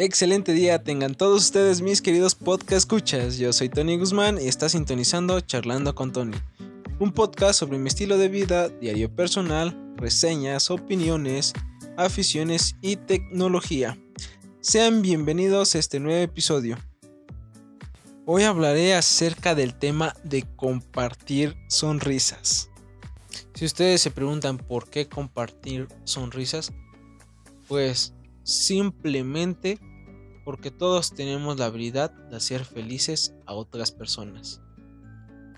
Excelente día tengan todos ustedes mis queridos podcast escuchas. Yo soy Tony Guzmán y está sintonizando Charlando con Tony, un podcast sobre mi estilo de vida, diario personal, reseñas, opiniones, aficiones y tecnología. Sean bienvenidos a este nuevo episodio. Hoy hablaré acerca del tema de compartir sonrisas. Si ustedes se preguntan por qué compartir sonrisas, pues simplemente porque todos tenemos la habilidad de hacer felices a otras personas.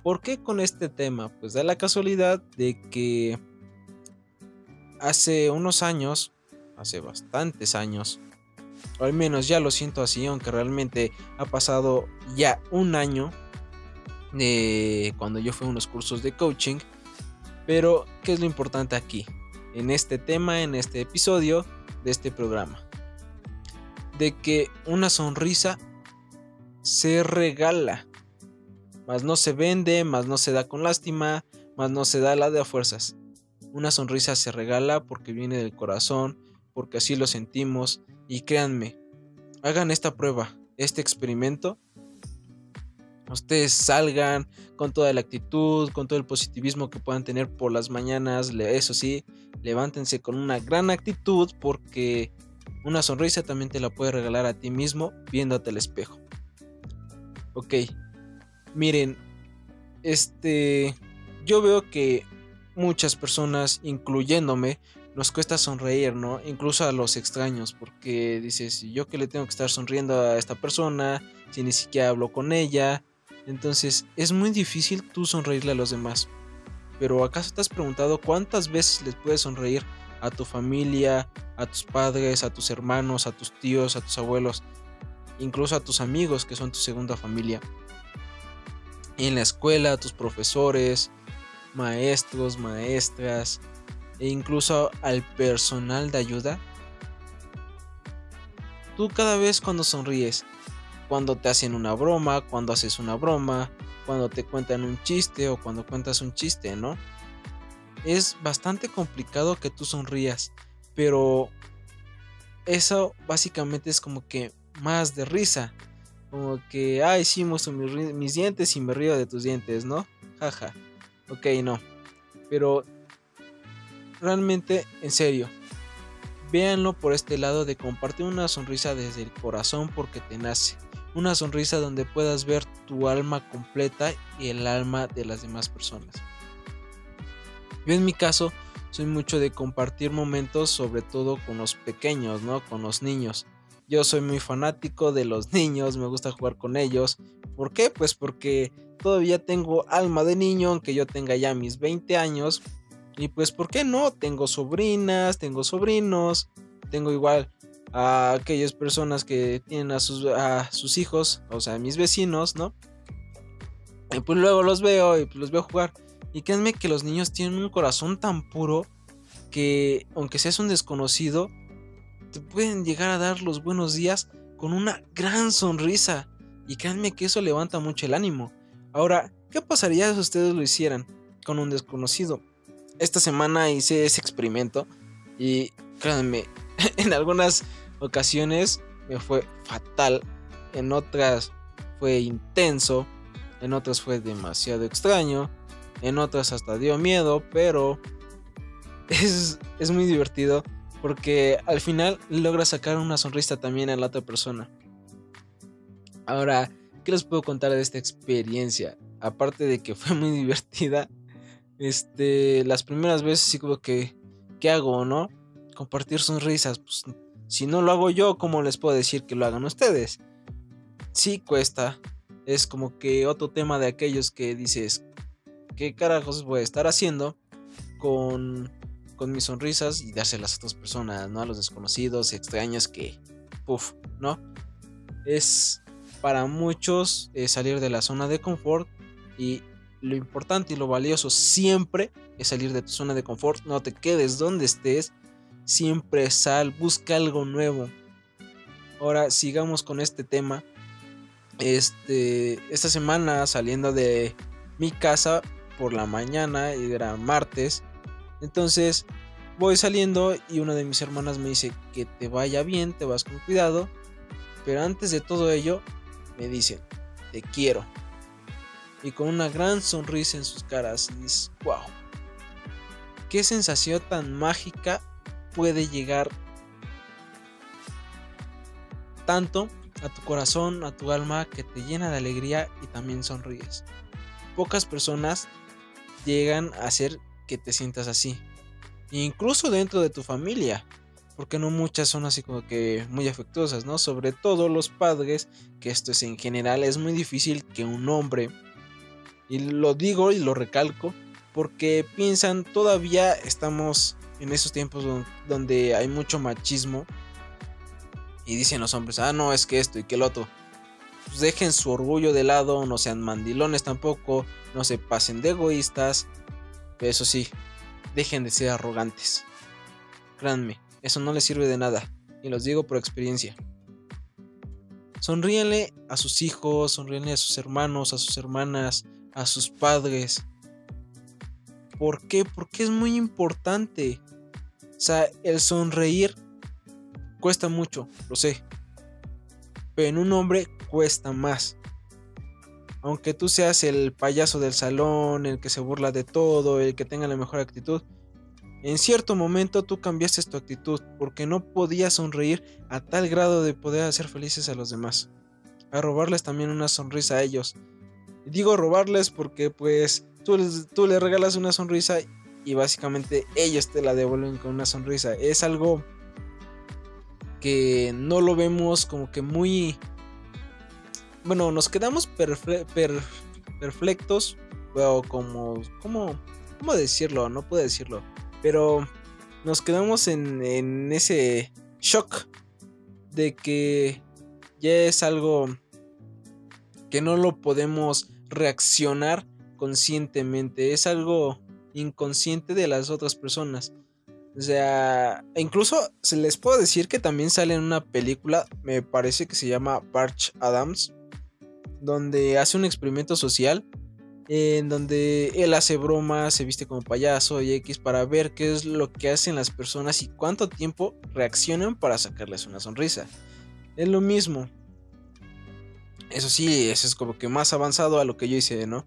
¿Por qué con este tema? Pues da la casualidad de que hace unos años, hace bastantes años, o al menos ya lo siento así, aunque realmente ha pasado ya un año de cuando yo fui a unos cursos de coaching, pero ¿qué es lo importante aquí? En este tema, en este episodio de este programa de que una sonrisa se regala, más no se vende, más no se da con lástima, más no se da la de a fuerzas. Una sonrisa se regala porque viene del corazón, porque así lo sentimos y créanme, hagan esta prueba, este experimento. Ustedes salgan con toda la actitud, con todo el positivismo que puedan tener por las mañanas, eso sí, levántense con una gran actitud porque una sonrisa también te la puedes regalar a ti mismo viéndote al espejo. Ok, miren, este, yo veo que muchas personas, incluyéndome, nos cuesta sonreír, ¿no? Incluso a los extraños, porque dices, yo que le tengo que estar sonriendo a esta persona, si ni siquiera hablo con ella. Entonces, es muy difícil tú sonreírle a los demás. Pero ¿acaso te has preguntado cuántas veces les puedes sonreír a tu familia, a tus padres, a tus hermanos, a tus tíos, a tus abuelos, incluso a tus amigos que son tu segunda familia. En la escuela, a tus profesores, maestros, maestras e incluso al personal de ayuda. Tú cada vez cuando sonríes, cuando te hacen una broma, cuando haces una broma, cuando te cuentan un chiste o cuando cuentas un chiste, ¿no? Es bastante complicado que tú sonrías, pero eso básicamente es como que más de risa. Como que, ay, sí, muestro mis, dientes y me río de tus dientes, ¿no? Jaja. Ok, no. Pero realmente, en serio, véanlo por este lado de compartir una sonrisa desde el corazón porque te nace. Una sonrisa donde puedas ver tu alma completa y el alma de las demás personas. Yo en mi caso soy mucho de compartir momentos, sobre todo con los pequeños, ¿no? Con los niños. Yo soy muy fanático de los niños, me gusta jugar con ellos. ¿Por qué? Pues porque todavía tengo alma de niño, aunque yo tenga ya mis 20 años. Y pues, ¿por qué no? Tengo sobrinas, tengo sobrinos, tengo igual a aquellas personas que tienen a sus, a sus hijos, o sea, mis vecinos, ¿no? Y pues luego los veo y pues los veo jugar. Y créanme que los niños tienen un corazón tan puro que, aunque seas un desconocido, te pueden llegar a dar los buenos días con una gran sonrisa. Y créanme que eso levanta mucho el ánimo. Ahora, ¿qué pasaría si ustedes lo hicieran con un desconocido? Esta semana hice ese experimento y créanme, en algunas ocasiones me fue fatal, en otras fue intenso, en otras fue demasiado extraño, en otras hasta dio miedo, pero es, es muy divertido porque al final logra sacar una sonrisa también a la otra persona. Ahora, ¿qué les puedo contar de esta experiencia? Aparte de que fue muy divertida, este, las primeras veces sí como que, ¿qué hago, no? Compartir sonrisas, pues si no lo hago yo, ¿cómo les puedo decir que lo hagan ustedes? Sí cuesta, es como que otro tema de aquellos que dices, ¿qué carajos voy a estar haciendo con, con mis sonrisas y dárselas a otras personas, ¿no? A los desconocidos, extraños que, puff, ¿no? Es para muchos eh, salir de la zona de confort y lo importante y lo valioso siempre es salir de tu zona de confort, no te quedes donde estés, siempre sal, busca algo nuevo. Ahora sigamos con este tema. Este, esta semana saliendo de mi casa por la mañana era martes. Entonces voy saliendo y una de mis hermanas me dice que te vaya bien, te vas con cuidado. Pero antes de todo ello, me dicen, te quiero. Y con una gran sonrisa en sus caras, dices, wow. Qué sensación tan mágica puede llegar tanto a tu corazón, a tu alma, que te llena de alegría y también sonríes. Pocas personas llegan a hacer que te sientas así. incluso dentro de tu familia. Porque no muchas son así como que muy afectuosas, ¿no? Sobre todo los padres, que esto es en general, es muy difícil que un hombre, y lo digo y lo recalco, porque piensan, todavía estamos en esos tiempos donde hay mucho machismo y dicen los hombres, ah, no, es que esto y que el otro. Pues dejen su orgullo de lado, no sean mandilones tampoco, no se pasen de egoístas. Eso sí, dejen de ser arrogantes. Créanme, eso no les sirve de nada. Y los digo por experiencia. Sonríenle a sus hijos, sonríenle a sus hermanos, a sus hermanas, a sus padres. ¿Por qué? Porque es muy importante. O sea, el sonreír Cuesta mucho, lo sé. Pero en un hombre cuesta más. Aunque tú seas el payaso del salón, el que se burla de todo, el que tenga la mejor actitud, en cierto momento tú cambiaste tu actitud porque no podías sonreír a tal grado de poder hacer felices a los demás. A robarles también una sonrisa a ellos. Digo robarles porque pues tú tú les regalas una sonrisa y básicamente ellos te la devuelven con una sonrisa. Es algo que no lo vemos como que muy... Bueno, nos quedamos perfectos, o como... ¿cómo, ¿Cómo decirlo? No puedo decirlo. Pero nos quedamos en, en ese shock de que ya es algo que no lo podemos reaccionar conscientemente. Es algo inconsciente de las otras personas. O sea, incluso se les puedo decir que también sale en una película, me parece que se llama Parch Adams, donde hace un experimento social en donde él hace bromas, se viste como payaso y X para ver qué es lo que hacen las personas y cuánto tiempo reaccionan para sacarles una sonrisa. Es lo mismo. Eso sí, eso es como que más avanzado a lo que yo hice, ¿no?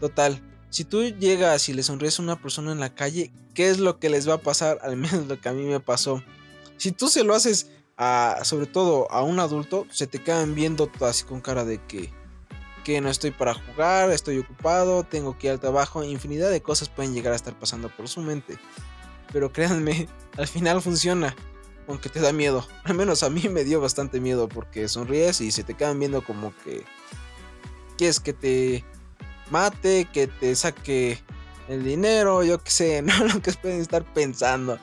Total, si tú llegas y le sonríes a una persona en la calle, ¿qué es lo que les va a pasar? Al menos lo que a mí me pasó. Si tú se lo haces a, sobre todo a un adulto, se te quedan viendo así con cara de que, que no estoy para jugar, estoy ocupado, tengo que ir al trabajo, infinidad de cosas pueden llegar a estar pasando por su mente. Pero créanme, al final funciona, aunque te da miedo. Al menos a mí me dio bastante miedo porque sonríes y se te quedan viendo como que quieres que te mate, que te saque el dinero, yo qué sé, ¿no? Lo que pueden estar pensando.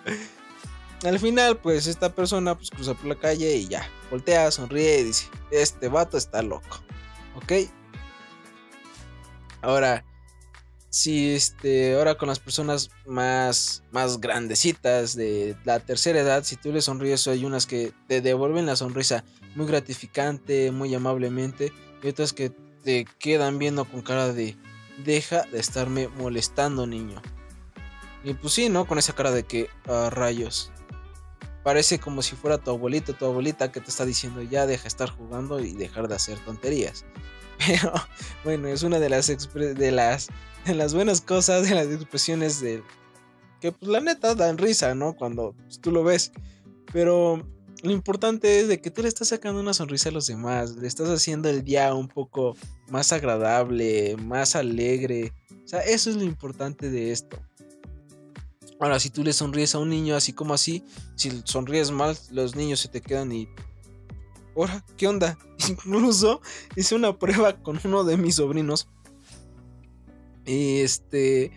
Al final, pues esta persona pues cruza por la calle y ya, voltea, sonríe y dice, este vato está loco, ¿ok? Ahora, si este, ahora con las personas más, más grandecitas de la tercera edad, si tú le sonríes, hay unas que te devuelven la sonrisa muy gratificante, muy amablemente, y otras que te quedan viendo con cara de deja de estarme molestando, niño. Y pues sí, ¿no? Con esa cara de que rayos. Parece como si fuera tu abuelito, tu abuelita que te está diciendo ya deja de estar jugando y dejar de hacer tonterías. Pero bueno, es una de las de las de las buenas cosas, de las expresiones de que pues la neta dan risa, ¿no? Cuando pues, tú lo ves. Pero lo importante es de que tú le estás sacando una sonrisa a los demás, le estás haciendo el día un poco más agradable, más alegre. O sea, eso es lo importante de esto. Ahora, si tú le sonríes a un niño así como así, si sonríes mal, los niños se te quedan y... Ahora, ¿qué onda? Incluso hice una prueba con uno de mis sobrinos. Y este...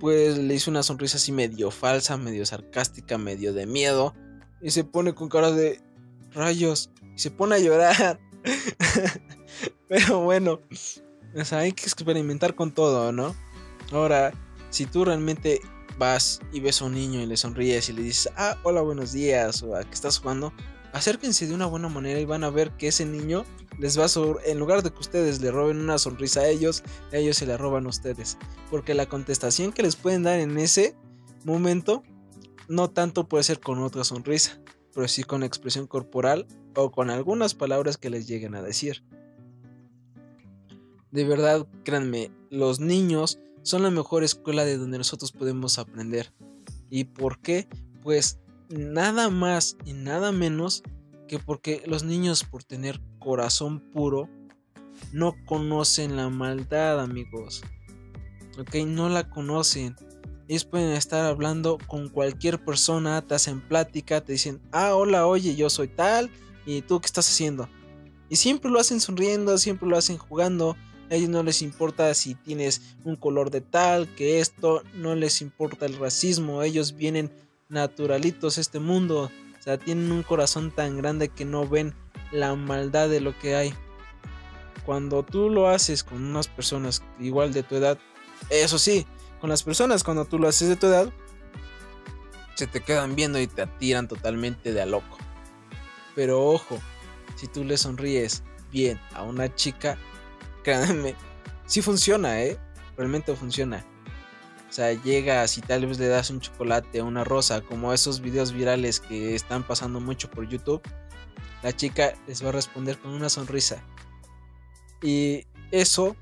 Pues le hice una sonrisa así medio falsa, medio sarcástica, medio de miedo y se pone con cara de rayos y se pone a llorar. Pero bueno, hay que experimentar con todo, ¿no? Ahora, si tú realmente vas y ves a un niño y le sonríes y le dices, ah, hola, buenos días, o a qué estás jugando, acérquense de una buena manera y van a ver que ese niño les va a en lugar de que ustedes le roben una sonrisa a ellos, ellos se la roban a ustedes. Porque la contestación que les pueden dar en ese momento no tanto puede ser con otra sonrisa, pero sí con expresión corporal o con algunas palabras que les lleguen a decir. De verdad, créanme, los niños son la mejor escuela de donde nosotros podemos aprender. ¿Y por qué? Pues nada más y nada menos que porque los niños por tener corazón puro no conocen la maldad, amigos. Ok, no la conocen. Ellos pueden estar hablando con cualquier persona, te hacen plática, te dicen, ah, hola, oye, yo soy tal, y tú qué estás haciendo. Y siempre lo hacen sonriendo, siempre lo hacen jugando. A ellos no les importa si tienes un color de tal, que esto, no les importa el racismo. Ellos vienen naturalitos a este mundo. O sea, tienen un corazón tan grande que no ven la maldad de lo que hay. Cuando tú lo haces con unas personas igual de tu edad, eso sí, con las personas cuando tú lo haces de tu edad, se te quedan viendo y te atiran totalmente de a loco. Pero ojo, si tú le sonríes bien a una chica, créanme, sí funciona, ¿eh? Realmente funciona. O sea, llegas y tal vez le das un chocolate una rosa, como esos videos virales que están pasando mucho por YouTube. La chica les va a responder con una sonrisa. Y eso,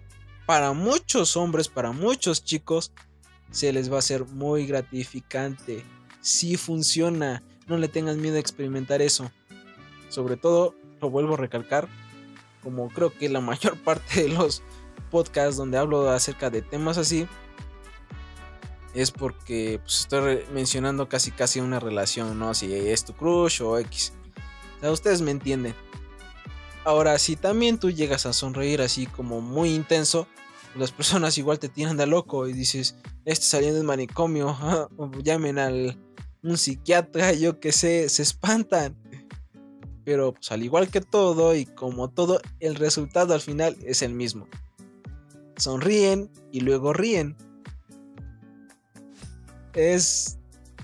para muchos hombres, para muchos chicos, se les va a hacer muy gratificante. Sí funciona. No le tengan miedo a experimentar eso. Sobre todo, lo vuelvo a recalcar, como creo que la mayor parte de los podcasts donde hablo acerca de temas así, es porque pues, estoy mencionando casi casi una relación, ¿no? Si es tu crush o X. Ustedes me entienden. Ahora, si también tú llegas a sonreír así como muy intenso, las personas igual te tiran de loco y dices, este saliendo del manicomio, llamen al un psiquiatra, yo que sé, se espantan. Pero pues, al igual que todo y como todo, el resultado al final es el mismo. Sonríen y luego ríen. Es,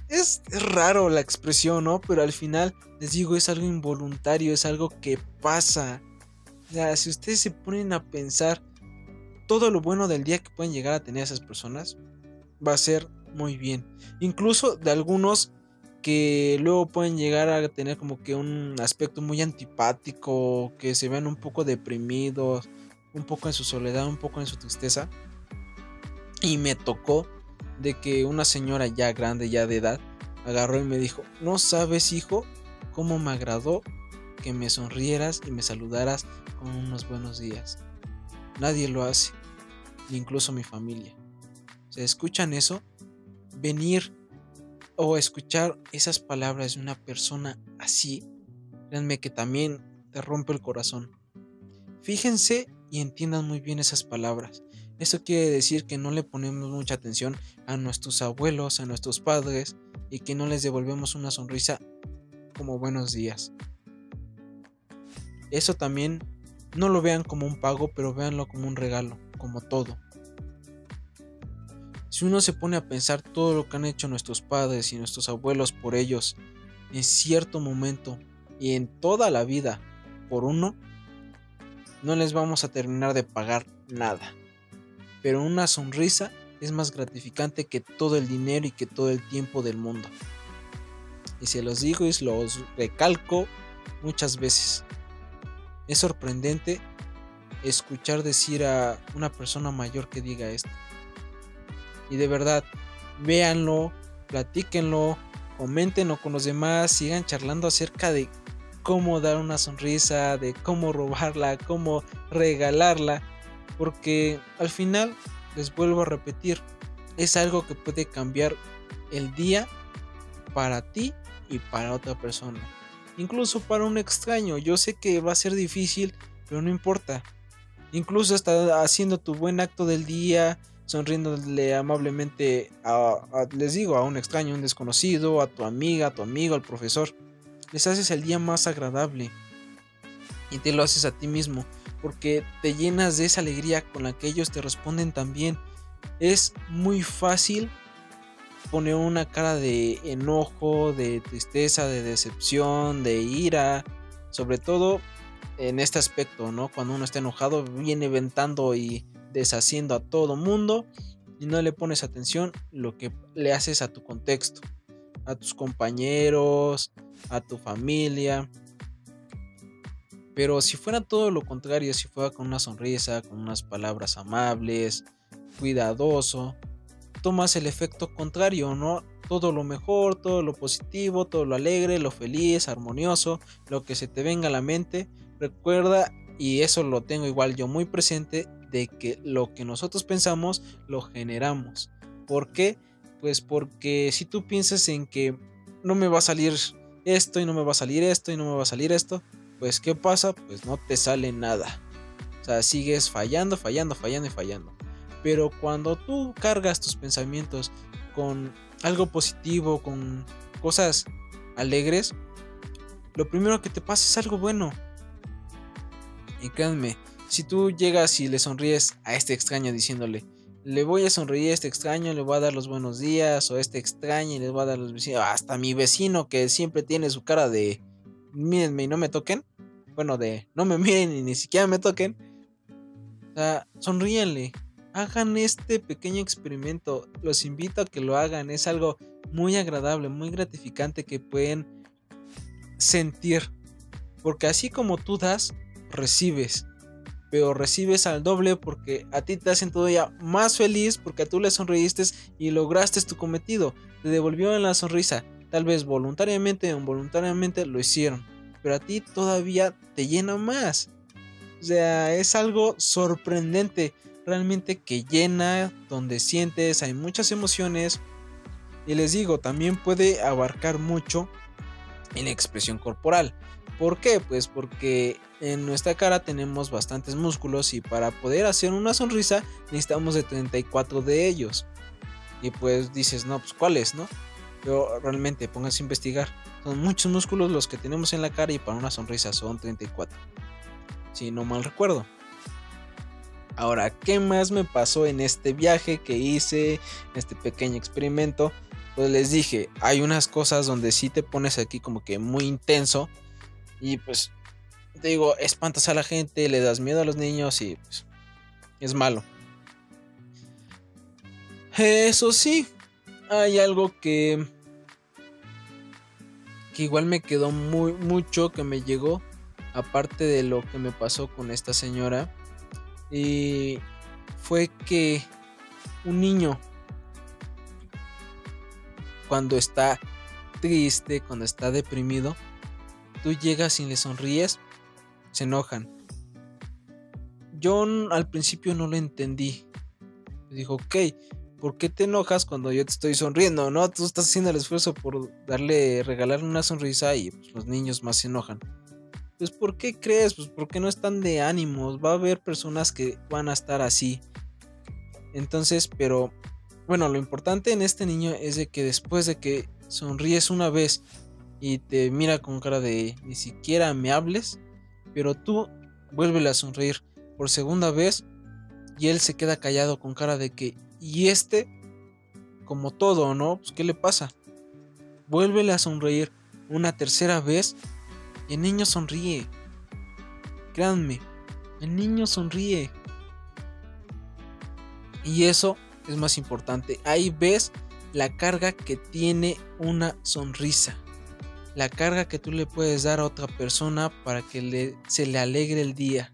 es, raro la expresión, ¿no? Pero al final, les digo, es algo involuntario, es algo que pasa. O sea, si ustedes se ponen a pensar todo lo bueno del día que pueden llegar a tener esas personas, va a ser muy bien. Incluso de algunos que luego pueden llegar a tener como que un aspecto muy antipático, que se vean un poco deprimidos, un poco en su soledad, un poco en su tristeza. Y me tocó de que una señora ya grande, ya de edad, agarró y me dijo, no sabes hijo, cómo me agradó que me sonrieras y me saludaras con unos buenos días. Nadie lo hace, incluso mi familia. ¿Se escuchan eso? Venir o escuchar esas palabras de una persona así, créanme que también te rompe el corazón. Fíjense y entiendan muy bien esas palabras. Eso quiere decir que no le ponemos mucha atención a nuestros abuelos, a nuestros padres y que no les devolvemos una sonrisa como buenos días. Eso también no lo vean como un pago, pero véanlo como un regalo, como todo. Si uno se pone a pensar todo lo que han hecho nuestros padres y nuestros abuelos por ellos, en cierto momento y en toda la vida, por uno, no les vamos a terminar de pagar nada. Pero una sonrisa es más gratificante que todo el dinero y que todo el tiempo del mundo. Y se los digo y los recalco muchas veces. Es sorprendente escuchar decir a una persona mayor que diga esto. Y de verdad, véanlo, platíquenlo, coméntenlo con los demás, sigan charlando acerca de cómo dar una sonrisa, de cómo robarla, cómo regalarla. Porque al final, les vuelvo a repetir, es algo que puede cambiar el día para ti y para otra persona. Incluso para un extraño. Yo sé que va a ser difícil, pero no importa. Incluso hasta haciendo tu buen acto del día, sonriéndole amablemente a, les digo, a un extraño, a un desconocido, a tu amiga, a tu amigo, al profesor. Les haces el día más agradable y te lo haces a ti mismo porque te llenas de esa alegría con la que ellos te responden también. Es muy fácil poner una cara de enojo, de tristeza, de decepción, de ira, sobre todo en este aspecto, ¿no? Cuando uno está enojado, viene ventando y deshaciendo a todo mundo y no le pones atención lo que le haces a tu contexto, a tus compañeros, a tu familia. Pero si fuera todo lo contrario, si fuera con una sonrisa, con unas palabras amables, cuidadoso, tomas el efecto contrario, ¿no? Todo lo mejor, todo lo positivo, todo lo alegre, lo feliz, armonioso, lo que se te venga a la mente. Recuerda, y eso lo tengo igual yo muy presente, de que lo que nosotros pensamos lo generamos. ¿Por qué? Pues porque si tú piensas en que no me va a salir esto y no me va a salir esto y no me va a salir esto, pues ¿qué pasa? Pues no te sale nada. O sea, sigues fallando, fallando, fallando y fallando. Pero cuando tú cargas tus pensamientos con algo positivo, con cosas alegres, lo primero que te pasa es algo bueno. Y créanme, si tú llegas y le sonríes a este extraño diciéndole, le voy a sonreír a este extraño, le voy a dar los buenos días, o este extraño y les voy a dar los vecinos, hasta mi vecino que siempre tiene su cara de, mírenme y no me toquen, bueno, de no me miren y ni siquiera me toquen, o sea, sonríenle, hagan este pequeño experimento, los invito a que lo hagan, es algo muy agradable, muy gratificante que pueden sentir, porque así como tú das, recibes, pero recibes al doble porque a ti te hacen todavía más feliz porque a tú le sonreíste y lograste tu cometido, te devolvieron la sonrisa, tal vez voluntariamente o involuntariamente lo hicieron pero a ti todavía te llena más. O sea, es algo sorprendente, realmente que llena, donde sientes, hay muchas emociones. Y les digo, también puede abarcar mucho en expresión corporal. ¿Por qué? Pues porque en nuestra cara tenemos bastantes músculos y para poder hacer una sonrisa necesitamos de 34 de ellos. Y pues dices, no, pues cuáles, ¿no? Pero realmente pónganse a investigar. Son muchos músculos los que tenemos en la cara y para una sonrisa son 34. Si no mal recuerdo. Ahora, ¿qué más me pasó en este viaje que hice, este pequeño experimento? Pues les dije, hay unas cosas donde sí te pones aquí como que muy intenso y pues te digo, espantas a la gente, le das miedo a los niños y pues es malo. Eso sí, hay algo que que igual me quedó muy mucho que me llegó aparte de lo que me pasó con esta señora y fue que un niño cuando está triste, cuando está deprimido, tú llegas y le sonríes, se enojan. Yo al principio no lo entendí. Dijo, ok, ¿por qué te enojas cuando yo te estoy sonriendo? ¿No? Tú estás haciendo el esfuerzo por darle, regalarle una sonrisa y pues, los niños más se enojan. Pues ¿por qué crees? Pues porque no están de ánimos. Va a haber personas que van a estar así. Entonces, pero bueno, lo importante en este niño es de que después de que sonríes una vez y te mira con cara de ni siquiera me hables, pero tú vuélvele a sonreír por segunda vez y él se queda callado con cara de que y este, como todo, ¿no? Pues, ¿qué le pasa? Vuélvele a sonreír una tercera vez y el niño sonríe. Créanme, el niño sonríe. Y eso es más importante. Ahí ves la carga que tiene una sonrisa. La carga que tú le puedes dar a otra persona para que le, se le alegre el día.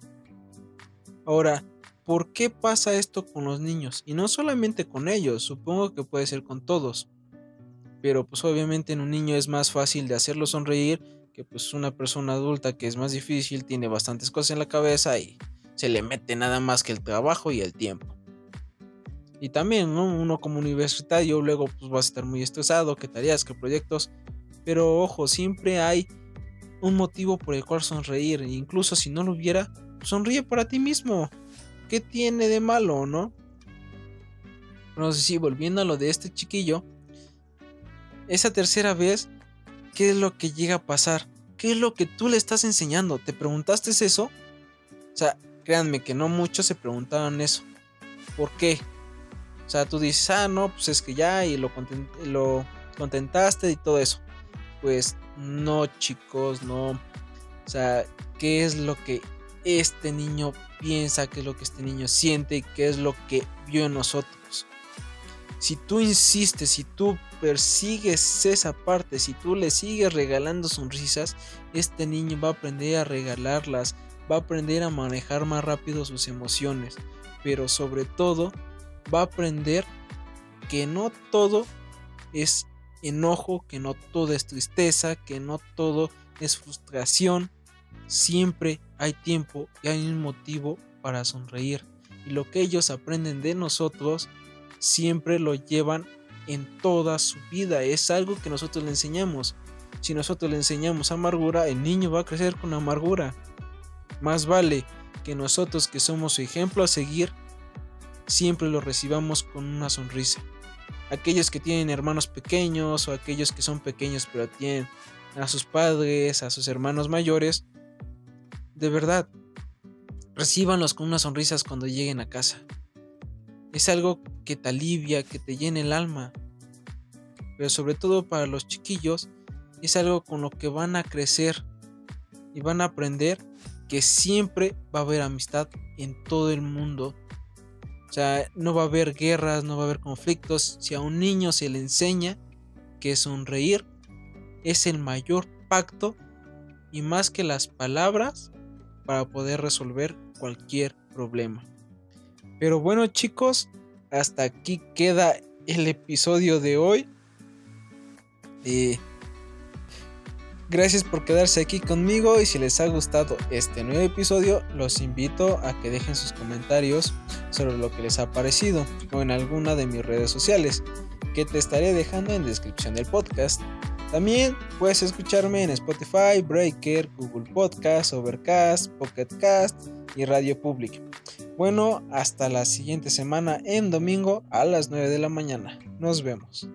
Ahora, ¿por qué pasa esto con los niños? Y no solamente con ellos, supongo que puede ser con todos. Pero pues obviamente en un niño es más fácil de hacerlo sonreír que pues una persona adulta que es más difícil, tiene bastantes cosas en la cabeza y se le mete nada más que el trabajo y el tiempo. Y también uno como universitario luego pues vas a estar muy estresado, qué tareas, qué proyectos. Pero ojo, siempre hay un motivo por el cual sonreír. E incluso si no lo hubiera, sonríe para ti mismo. ¿Qué tiene de malo, no? No sé si volviendo a lo de este chiquillo, esa tercera vez, ¿qué es lo que llega a pasar? ¿Qué es lo que tú le estás enseñando? ¿Te preguntaste eso? O sea, créanme que no muchos se preguntaron eso. ¿Por qué? O sea, tú dices, ah, no, pues es que ya y lo, lo contentaste y todo eso. Pues no, chicos, no. O sea, ¿qué es lo que este niño piensa, qué es lo que este niño siente qué es lo que vio en nosotros. Si tú insistes, si tú persigues esa parte, si tú le sigues regalando sonrisas, este niño va a aprender a regalarlas, va a aprender a manejar más rápido sus emociones, pero sobre todo va a aprender que no todo es enojo, que no todo es tristeza, que no todo es frustración. Siempre hay tiempo y hay un motivo para sonreír. Y lo que ellos aprenden de nosotros siempre lo llevan en toda su vida. Es algo que nosotros le enseñamos. Si nosotros le enseñamos amargura, el niño va a crecer con amargura. Más vale que nosotros que somos su ejemplo a seguir, siempre lo recibamos con una sonrisa. Aquellos que tienen hermanos pequeños o aquellos que son pequeños pero tienen a sus padres, a sus hermanos mayores, de verdad, recíbanlos con unas sonrisas cuando lleguen a casa. Es algo que te alivia, que te llena el alma. Pero sobre todo para los chiquillos, es algo con lo que van a crecer y van a aprender que siempre va a haber amistad en todo el mundo. O sea, no va a haber guerras, no va a haber conflictos. Si a un niño se le enseña que sonreír es el mayor pacto y más que las palabras para poder resolver cualquier problema. Pero bueno chicos, hasta aquí queda el episodio de hoy. Eh, gracias por quedarse aquí conmigo y si les ha gustado este nuevo episodio, los invito a que dejen sus comentarios sobre lo que les ha parecido o en alguna de mis redes sociales, que te estaré dejando en descripción del podcast. También puedes escucharme en Spotify, Breaker, Google Podcast, Overcast, Pocket Cast y Radio Public. Bueno, hasta la siguiente semana en domingo a las 9 de la mañana. Nos vemos.